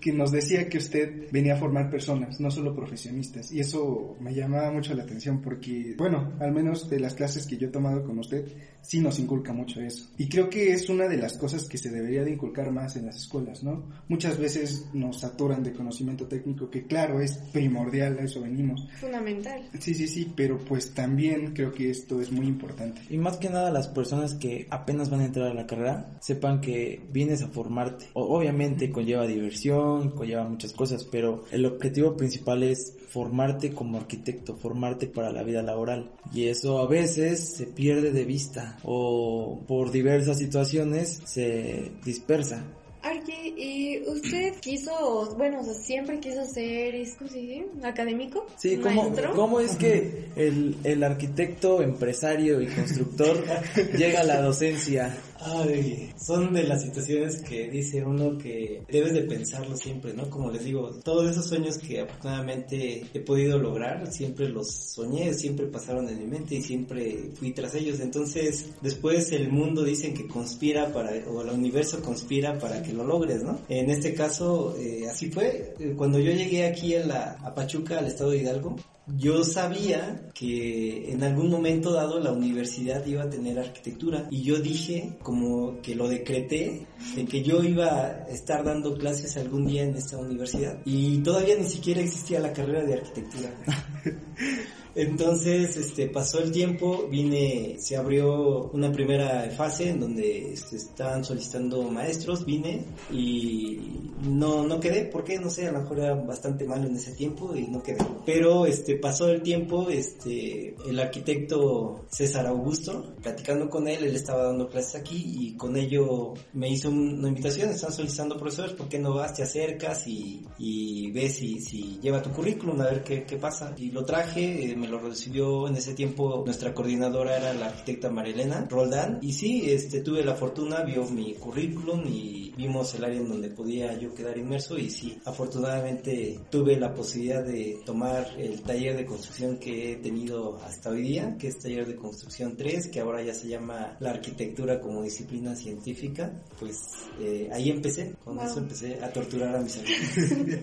que, nos decía que usted venía a formar personas, no solo profesionistas. Y eso me llamaba mucho la atención porque, bueno, al menos de las clases que yo he tomado con usted, sí nos inculca mucho eso. Y creo que es una de las cosas que se debería de inculcar más en las escuelas, ¿no? Muchas veces nos saturan de conocimiento técnico, que claro, es primordial, a eso venimos. Fundamental. Sí, sí, sí, pero pues también creo que esto es muy importante. Y más que nada las personas que apenas van a entrar a la carrera, sepan que vienes a formarte. obviamente conlleva diversión, conlleva muchas cosas, pero el objetivo principal es formarte como arquitecto, formarte para la vida laboral. Y eso a veces se pierde de vista o por diversas situaciones se dispersa. Archie, ¿y usted quiso, bueno, o sea, siempre quiso ser, ¿cómo se dice? ¿Académico? Sí, ¿cómo, ¿cómo es que el, el arquitecto, empresario y constructor llega a la docencia? Ay, son de las situaciones que dice uno que debes de pensarlo siempre, ¿no? Como les digo, todos esos sueños que afortunadamente he podido lograr, siempre los soñé, siempre pasaron en mi mente y siempre fui tras ellos. Entonces, después el mundo dicen que conspira para, o el universo conspira para que lo logres, ¿no? En este caso, eh, así fue. Cuando yo llegué aquí a, la, a Pachuca, al estado de Hidalgo, yo sabía que en algún momento dado la universidad iba a tener arquitectura y yo dije, como que lo decreté, de que yo iba a estar dando clases algún día en esta universidad y todavía ni siquiera existía la carrera de arquitectura. Entonces, este, pasó el tiempo, vine, se abrió una primera fase en donde este, estaban solicitando maestros, vine y no, no quedé, ¿por qué? No sé, a lo mejor era bastante malo en ese tiempo y no quedé. Pero, este, pasó el tiempo, este, el arquitecto César Augusto, platicando con él, él estaba dando clases aquí y con ello me hizo una invitación, están solicitando profesores, ¿por qué no vas, te acercas y, y ves si, si lleva tu currículum a ver qué, qué pasa? Y lo traje, eh, me lo recibió en ese tiempo nuestra coordinadora era la arquitecta Marilena Roldán y sí, este tuve la fortuna, vio mi currículum y vimos el área en donde podía yo quedar inmerso y sí, afortunadamente tuve la posibilidad de tomar el taller de construcción que he tenido hasta hoy día, que es taller de construcción 3, que ahora ya se llama la arquitectura como disciplina científica, pues eh, ahí empecé, con Wow. eso empecé a torturar a mis alumnos.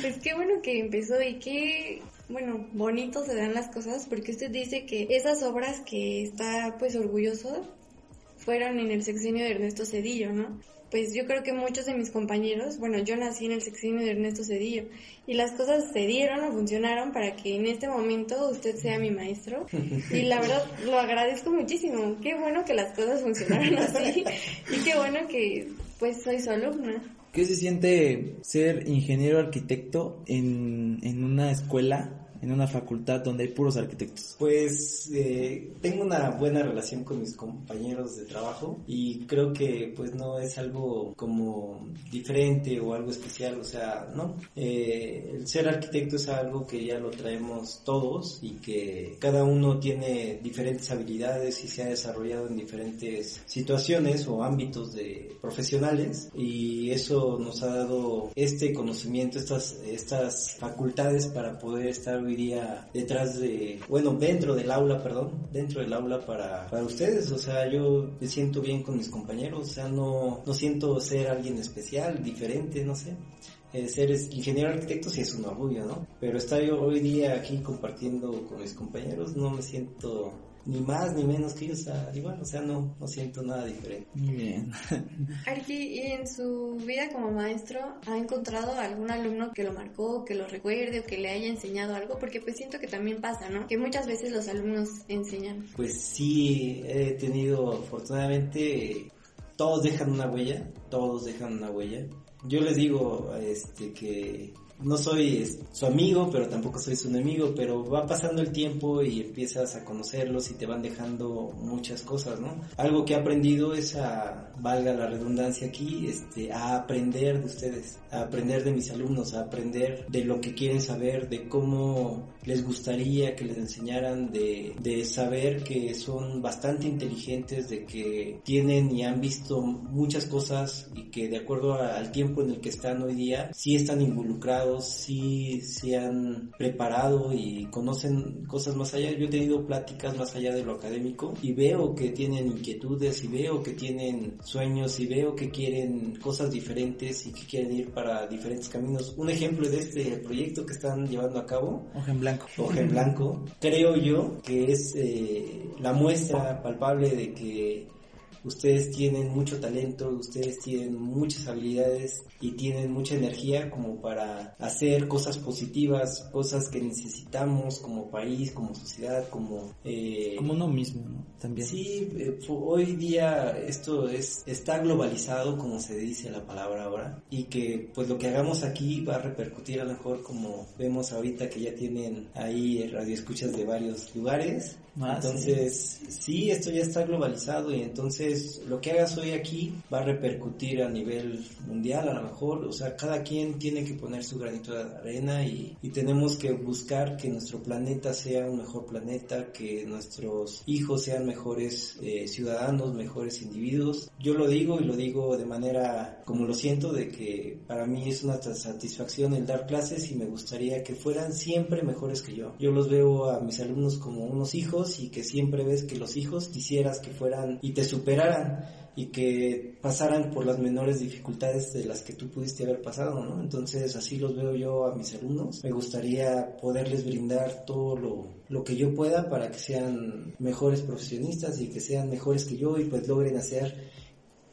Pues qué bueno que empezó y qué, bueno, bonito se dan las cosas porque usted dice que esas obras que está pues orgulloso fueron en el sexenio de Ernesto Cedillo, ¿no? Pues yo creo que muchos de mis compañeros, bueno, yo nací en el sexenio de Ernesto Cedillo y las cosas se dieron o funcionaron para que en este momento usted sea mi maestro y la verdad lo agradezco muchísimo. Qué bueno que las cosas funcionaron así y qué bueno que pues soy su alumna. ¿Qué se siente ser ingeniero arquitecto en, en una escuela, en una facultad donde hay puros arquitectos? Pues eh, tengo una buena relación con mis compañeros de trabajo y creo que pues no es algo como diferente o algo especial, o sea, no. Eh, el ser arquitecto es algo que ya lo traemos todos y que cada uno tiene diferentes habilidades y se ha desarrollado en diferentes situaciones o ámbitos de profesionales y eso nos ha dado este conocimiento, estas, estas facultades para poder estar día detrás de, bueno, dentro del aula, perdón, dentro del aula para, para ustedes, o sea, yo me siento bien con mis compañeros, o sea, no, no siento ser alguien especial, diferente, no sé. Eh, ser ingeniero arquitecto sí es un orgullo, ¿no? Pero estar yo hoy día aquí compartiendo con mis compañeros no me siento ni más ni menos que ellos, o sea, igual, o sea, no, no siento nada diferente. Muy bien. Arqui, ¿y en su vida como maestro ha encontrado algún alumno que lo marcó, que lo recuerde o que le haya enseñado algo? Porque pues siento que también pasa, ¿no? Que muchas veces los alumnos enseñan. Pues sí, he tenido, afortunadamente, todos dejan una huella, todos dejan una huella. Yo les digo, este, que no soy su amigo, pero tampoco soy su enemigo, pero va pasando el tiempo y empiezas a conocerlos y te van dejando muchas cosas, ¿no? Algo que he aprendido es a, valga la redundancia aquí, este, a aprender de ustedes, a aprender de mis alumnos, a aprender de lo que quieren saber, de cómo les gustaría que les enseñaran, de, de saber que son bastante inteligentes, de que tienen y han visto muchas cosas y que de acuerdo al tiempo en el que están hoy día, sí están involucrados, sí se han preparado y conocen cosas más allá. Yo he tenido pláticas más allá de lo académico y veo que tienen inquietudes y veo que tienen sueños y veo que quieren cosas diferentes y que quieren ir para diferentes caminos. Un ejemplo de este proyecto que están llevando a cabo Hoja en blanco. hoja en blanco, creo yo que es eh, la muestra palpable de que ustedes tienen mucho talento, ustedes tienen muchas habilidades y tienen mucha energía como para hacer cosas positivas, cosas que necesitamos como país, como sociedad, como... eh, Como uno mismo, ¿no? También. Sí, eh, hoy día esto es está globalizado, como se dice la palabra ahora, y que pues lo que hagamos aquí va a repercutir a lo mejor como vemos ahorita que ya tienen ahí radioescuchas de varios lugares. Ah, entonces, sí. esto ya está globalizado y entonces lo que hagas hoy aquí va a repercutir a nivel mundial a lo mejor, o sea, cada quien tiene que poner su granito de arena y, y tenemos que buscar que nuestro planeta sea un mejor planeta, que nuestros hijos sean mejores eh, ciudadanos, mejores individuos. Yo lo digo y lo digo de manera como lo siento, de que para mí es una satisfacción el dar clases y me gustaría que fueran siempre mejores que yo. Yo los veo a mis alumnos como unos hijos y que siempre ves que los hijos quisieras que fueran y te superaran. y que pasaran por las menores dificultades de las que tú pudiste haber pasado, ¿no? Entonces así los veo yo a mis alumnos. Me gustaría poderles brindar todo lo, lo que yo pueda para que sean mejores profesionistas y que sean mejores que yo y pues logren hacer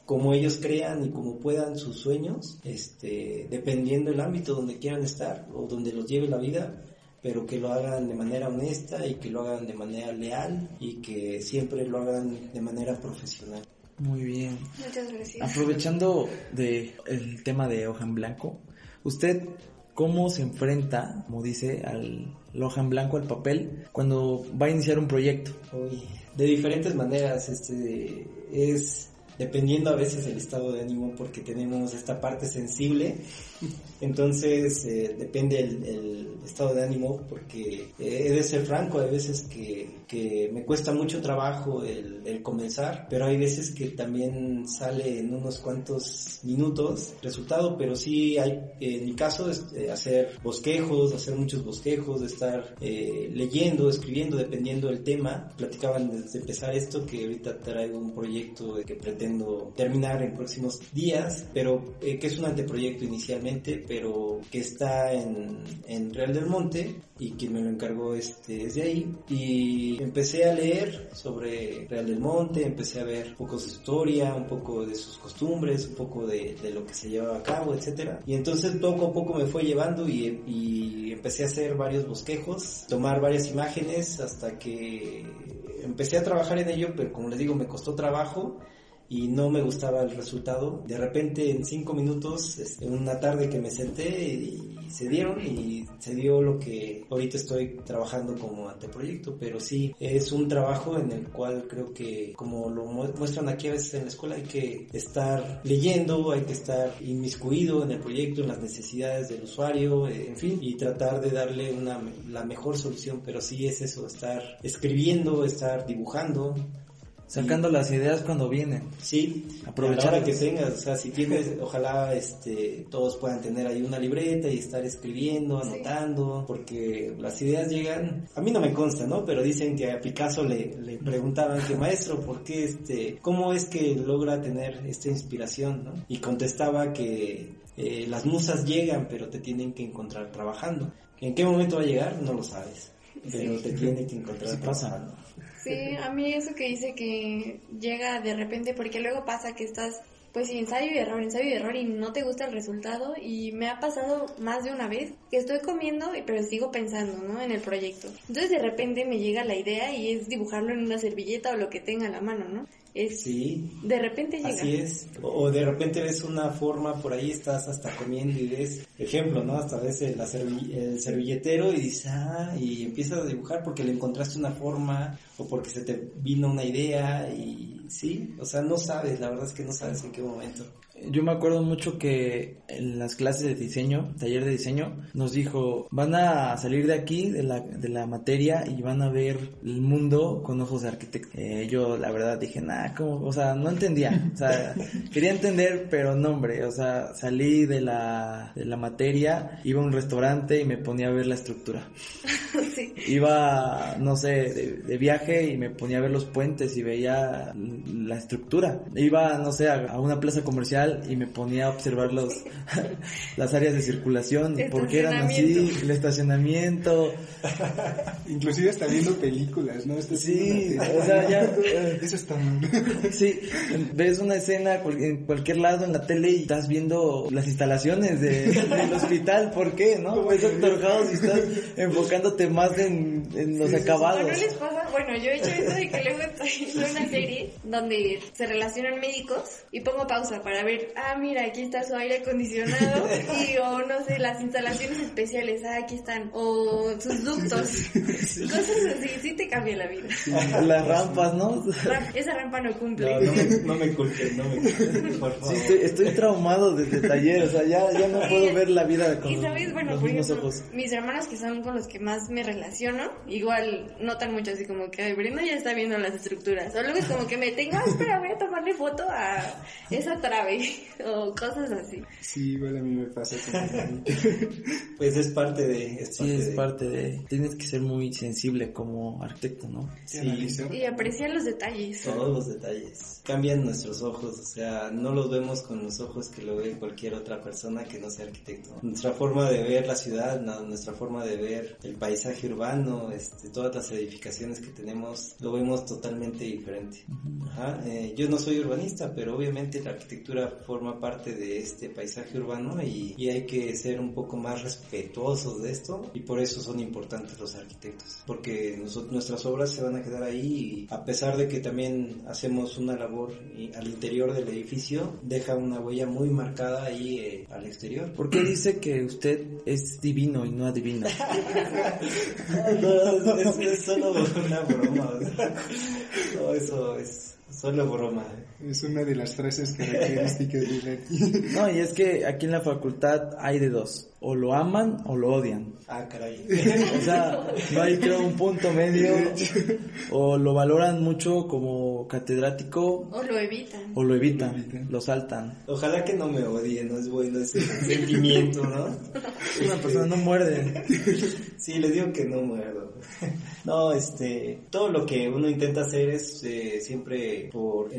como ellos crean y como puedan sus sueños, este, dependiendo del ámbito donde quieran estar o donde los lleve la vida, pero que lo hagan de manera honesta y que lo hagan de manera leal y que siempre lo hagan de manera profesional. Muy bien. Muchas gracias. Aprovechando de el tema de hoja en blanco, ¿usted cómo se enfrenta, como dice, al hoja en blanco, al papel, cuando va a iniciar un proyecto? Uy, de diferentes maneras, este, es dependiendo a veces del estado de ánimo porque tenemos esta parte sensible entonces eh, depende el, el, estado de ánimo porque eh, he de ser franco hay veces que, que me cuesta mucho trabajo el, el, comenzar pero hay veces que también sale en unos cuantos minutos resultado pero sí hay en mi caso es eh, hacer bosquejos hacer muchos bosquejos estar leyendo escribiendo dependiendo del tema. Platicaban desde empezar esto que ahorita traigo un proyecto que pretendo terminar en próximos días pero que es un anteproyecto inicialmente pero que está en, en Real del Monte y quien me lo encargó este, es de ahí. Y empecé a leer sobre Real del Monte, empecé a ver un poco su historia, un poco de sus costumbres, un poco de, de lo que se llevaba a cabo, etcétera. Y entonces poco a poco me fue llevando y, y empecé a hacer varios bosquejos, tomar varias imágenes hasta que empecé a trabajar en ello, pero como les digo, me costó trabajo y no me gustaba el resultado. De repente en cinco minutos, este, en una tarde que me senté y se dieron y se dio lo que ahorita estoy trabajando como anteproyecto, pero sí es un trabajo en el cual creo que como lo muestran aquí a veces en la escuela hay que estar leyendo, hay que estar inmiscuido en el proyecto, en las necesidades del usuario, en fin, y tratar de darle una, la mejor solución, pero sí es eso, estar escribiendo, estar dibujando, sacando y, las ideas cuando vienen. Sí, aprovechar que tengas, o sea, si tienes, ojalá este todos puedan tener ahí una libreta y estar escribiendo, anotando, sí. porque las ideas llegan, a mí no me consta, ¿no? Pero dicen que a Picasso le, le preguntaban que maestro, ¿por qué este, cómo es que logra tener esta inspiración, ¿no? Y contestaba que eh, las musas llegan, pero te tienen que encontrar trabajando. ¿En qué momento va a llegar? No lo sabes, pero sí. te tienen que encontrar sí, trabajando. Sí, a mí eso que dice que llega de repente, porque luego pasa que estás pues ensayo y error, ensayo y error y no te gusta el resultado y me ha pasado más de una vez que estoy comiendo pero sigo pensando, ¿no? En el proyecto. Entonces de repente me llega la idea y es dibujarlo en una servilleta o lo que tenga a la mano, ¿no? Es, sí. De repente llega. Así es. O de repente ves una forma, por ahí estás hasta comiendo y ves, ejemplo, ¿no? Hasta ves el, el servilletero y dices, ah, y empiezas a dibujar porque le encontraste una forma o porque se te vino una idea y sí, o sea, no sabes, la verdad es que no sabes en qué momento. Yo me acuerdo mucho que en las clases de diseño, taller de diseño, nos dijo, van a salir de aquí, de la, de la materia, y van a ver el mundo con ojos de arquitecto. Eh, yo la verdad dije, nada, ¿cómo? O sea, no entendía. O sea, quería entender, pero no, hombre. O sea, salí de la, de la materia, iba a un restaurante y me ponía a ver la estructura. sí. Iba, no sé, de, de, viaje y me ponía a ver los puentes y veía la estructura. Iba, no sé, a, a una plaza comercial y me ponía a observar los las áreas de circulación, por qué eran así, el estacionamiento. Inclusive hasta viendo películas, ¿no? Esto sí, o sea, ya... Eso está Sí, ves una escena en cualquier lado en la tele y estás viendo las instalaciones de, del hospital, ¿por qué? ¿No? Ves Doctor House y estás enfocándote más en, en los acabados. ¿No les pasa? Bueno, yo he hecho eso de que luego estoy en una serie donde se relacionan médicos y pongo pausa para ver, ah, mira, aquí está su aire acondicionado y o no sé, las instalaciones especiales, ah, aquí están, o sus ductos, sí. cosas así, sí te cambia la vida. Las rampas, ¿no? Esa rampa no cumple. No, no me, no me culpen, no me culpen, por favor. Sí, estoy, estoy traumado desde taller, o sea, ya, ya no puedo ver la vida con y sabes, bueno, los por mismos ejemplo, ojos. mis hermanos que son con los que más me relaciono, igual notan mucho así como que, ay, Brenda ya está viendo las estructuras. O luego es como que me tengo, ah, espera, voy a tomarle foto a esa trave o cosas así. Sí, igual a mí me pasa. Pues es parte de... Es sí, es parte de... Tienes que ser muy sensible como arquitecto, ¿no? Sí. Y apreciar los detalles. Todos los detalles. Cambian nuestros ojos, o sea, no los vemos con los ojos que lo ve cualquier otra persona que no sea arquitecto. Nuestra forma de ver la ciudad, nuestra forma de ver el paisaje urbano, este, todas las edificaciones que tenemos, lo vemos totalmente diferente. Ajá. Eh, yo no soy urbanista, pero obviamente la arquitectura forma parte de este paisaje urbano y, y hay que ser un poco más respetuosos de esto y por eso son importantes los arquitectos, porque nuestras obras se van a quedar ahí y a pesar de que también hacemos una labor al interior del edificio, deja una huella muy marcada ahí eh, al exterior. ¿Por qué dice que usted es divino y no adivina? no, es, es, solo una broma. No, eso es Solo broma. Es una de las frases características de aquí. No, y es que aquí en la facultad hay de dos. O lo aman o lo odian. Ah, caray. O sea, no hay creo un punto medio. O lo valoran mucho como catedrático. O lo evitan. O lo evitan, lo, saltan. Ojalá que no me odien, no es bueno ese sentimiento, ¿no? Una persona no muerde. Sí, le digo que no muerdo. No, este, todo lo que uno intenta hacer es eh, siempre por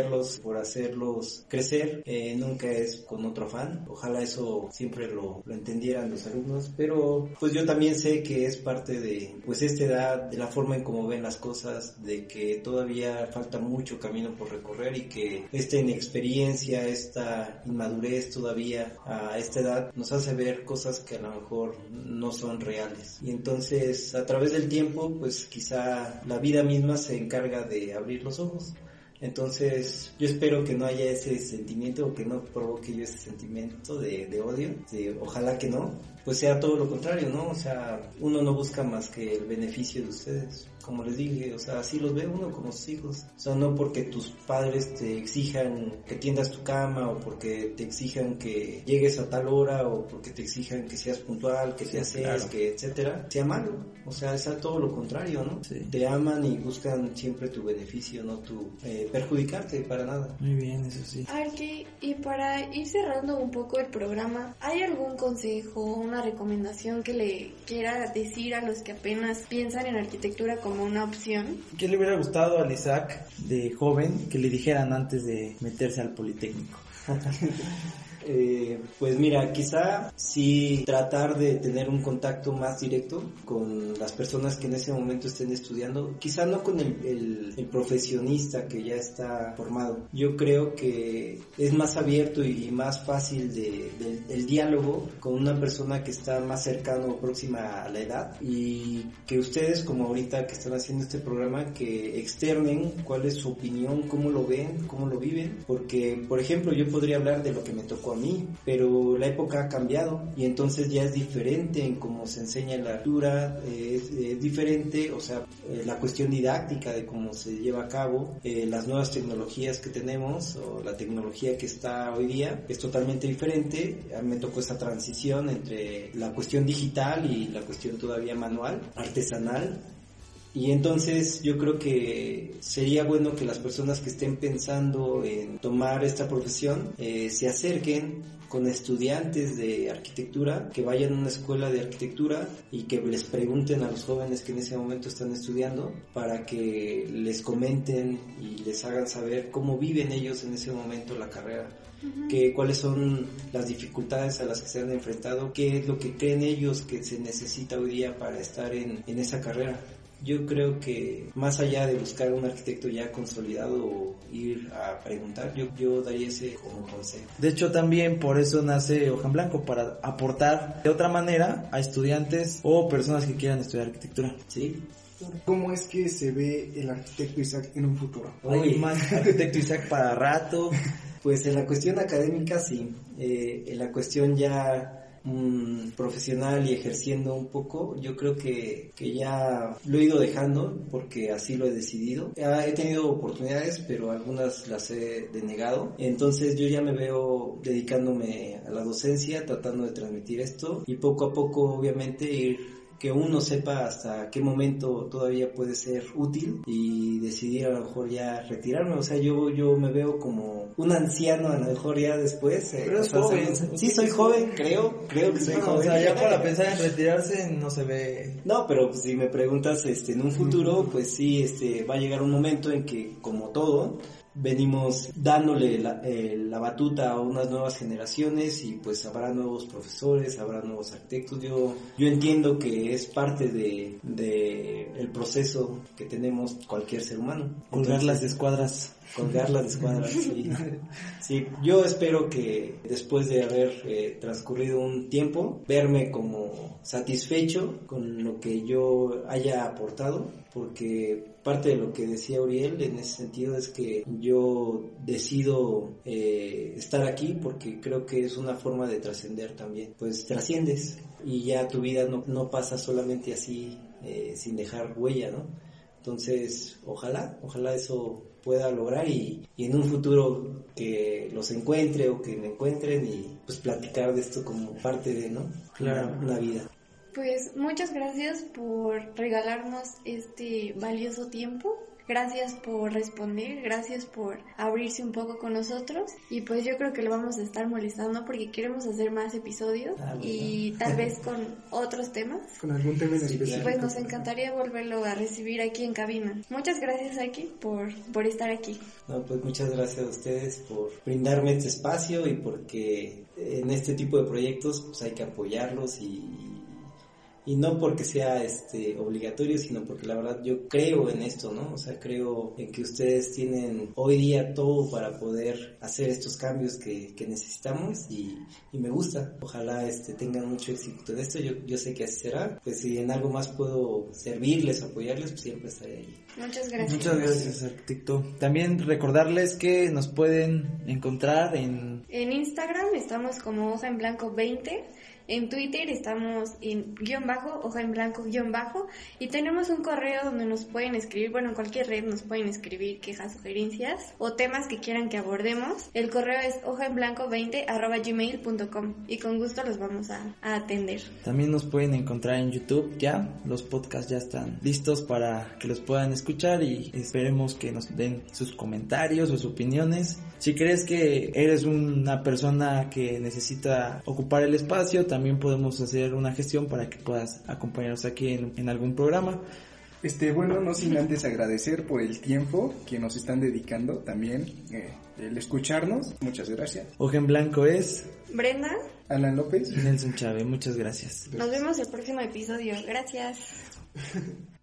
enriquecerlos, por hacerlos crecer, eh, nunca es con otro afán. Ojalá eso siempre lo, lo, entendieran los alumnos, pero pues yo también sé que es parte de pues esta edad, de la forma en cómo ven las cosas, de que todavía falta mucho camino por recorrer y que esta inexperiencia, esta inmadurez todavía a esta edad nos hace ver cosas que a lo mejor no son reales. Y entonces a través del tiempo pues quizá la vida misma se encarga de abrir los ojos. Entonces, yo espero que no haya ese sentimiento o que no provoque yo ese sentimiento de, de odio. De, ojalá que no. Pues sea todo lo contrario, ¿no? O sea, uno no busca más que el beneficio de ustedes como les dije, o sea, así los ve uno como sus hijos. O sea, no porque tus padres te exijan que tiendas tu cama o porque te exijan que llegues a tal hora o porque te exijan que seas puntual, que te haces, que etcétera, sea malo. O sea, es todo lo contrario, ¿no? Te aman y buscan siempre tu beneficio, no tu eh, perjudicarte para nada. Muy bien, eso sí. Arqui, y para ir cerrando un poco el programa, ¿hay algún consejo, una recomendación que le quiera decir a los que apenas piensan en arquitectura como como una opción. ¿Qué le hubiera gustado al Isaac de joven que le dijeran antes de meterse al Politécnico? Eh, pues mira, quizá sí tratar de tener un contacto más directo con las personas que en ese momento estén estudiando, quizá no con el, profesionista que ya está formado. Yo creo que es más abierto y más fácil de, el diálogo con una persona que está más cercano o próxima a la edad y que ustedes como ahorita que están haciendo este programa que externen cuál es su opinión, cómo lo ven, cómo lo viven, porque por ejemplo yo podría hablar de lo que me tocó a mí, pero la época ha cambiado y entonces ya es diferente en cómo se enseña la lectura, es, diferente, o sea, eh, la cuestión didáctica de cómo se lleva a cabo, eh, las nuevas tecnologías que tenemos o la tecnología que está hoy día es totalmente diferente. A mí me tocó esa transición entre la cuestión digital y la cuestión todavía manual, artesanal, y entonces yo creo que sería bueno que las personas que estén pensando en tomar esta profesión eh, se acerquen con estudiantes de arquitectura, que vayan a una escuela de arquitectura y que les pregunten a los jóvenes que en ese momento están estudiando para que les comenten y les hagan saber cómo viven ellos en ese momento la carrera. que cuáles son las dificultades a las que se han enfrentado, qué es lo que creen ellos que se necesita hoy día para estar en, en esa carrera yo creo que más allá de buscar un arquitecto ya consolidado o ir a preguntar, yo, yo daría ese como consejo. De hecho, también por eso nace Hoja Blanco, para aportar de otra manera a estudiantes o personas que quieran estudiar arquitectura. Sí, ¿Cómo es que se ve el arquitecto Isaac en un futuro? Hay más arquitecto Isaac para rato. Pues en la cuestión académica sí, eh, en la cuestión ya un profesional y ejerciendo un poco, yo creo que, que ya lo he ido dejando porque así lo he decidido. He tenido oportunidades, pero algunas las he denegado. Entonces yo ya me veo dedicándome a la docencia, tratando de transmitir esto y poco a poco obviamente ir que uno sepa hasta qué momento todavía puede ser útil y decidir a lo mejor ya retirarme. O sea, yo, yo me veo como un anciano a lo mejor ya después. Eh, Pero es joven. Sí, soy joven, creo, creo que soy joven. O sea, ya para pensar en retirarse no se ve. No, pero si me preguntas este, en un futuro, pues sí, este, va a llegar un momento en que, como todo, venimos dándole la, eh, la, batuta a unas nuevas generaciones y pues habrá nuevos profesores, habrá nuevos arquitectos. Yo, yo entiendo que es parte de, de el proceso que tenemos cualquier ser humano. Colgar las escuadras. Colgar las escuadras, sí. sí. yo espero que después de haber eh, transcurrido un tiempo, verme como satisfecho con lo que yo haya aportado, porque parte de lo que decía Uriel en ese sentido es que yo decido eh, estar aquí porque creo que es una forma de trascender también. Pues trasciendes y ya tu vida no, no pasa solamente así eh, sin dejar huella, ¿no? Entonces, ojalá, ojalá eso pueda lograr y, y, en un futuro que los encuentre o que me encuentren y pues platicar de esto como parte de, ¿no? Claro. una vida. Pues muchas gracias por regalarnos este valioso tiempo. Gracias por responder, gracias por abrirse un poco con nosotros y pues yo creo que lo vamos a estar molestando porque queremos hacer más episodios ah, y tal vez con otros temas. Con algún tema en especial. Pues nos encantaría volverlo a recibir aquí en cabina. Muchas gracias aquí por, por estar aquí. No, pues muchas gracias a ustedes por brindarme este espacio y porque en este tipo de proyectos pues hay que apoyarlos y y no porque sea este obligatorio, sino porque la verdad yo creo en esto, ¿no? O sea, creo en que ustedes tienen hoy día todo para poder hacer estos cambios que, que necesitamos y, y, me gusta. Ojalá este tengan mucho éxito en esto, yo, yo sé que así será. Pues si en algo más puedo servirles, apoyarles, pues siempre estaré ahí. Muchas gracias. Muchas gracias, arquitecto. También recordarles que nos pueden encontrar en... En Instagram estamos como hoja en blanco 20 en Twitter estamos en guion bajo, hoja en blanco guion bajo, y tenemos un correo donde nos pueden escribir, bueno, en cualquier red nos pueden escribir quejas, sugerencias o temas que quieran que abordemos. El correo es hoja en blanco 20 arroba gmail.com y con gusto los vamos a, a atender. También nos pueden encontrar en YouTube ya, los podcasts ya están listos para que los puedan escuchar y esperemos que nos den sus comentarios, sus opiniones. Si crees que eres una persona que necesita ocupar el espacio, también podemos hacer una gestión para que puedas acompañarnos aquí en, algún programa. Este, bueno, no sin antes agradecer por el tiempo que nos están dedicando también, eh, el escucharnos. Muchas gracias. Hoja en blanco es... Brenda. Alan López. Nelson Chávez, muchas gracias. Nos vemos el próximo episodio. Gracias.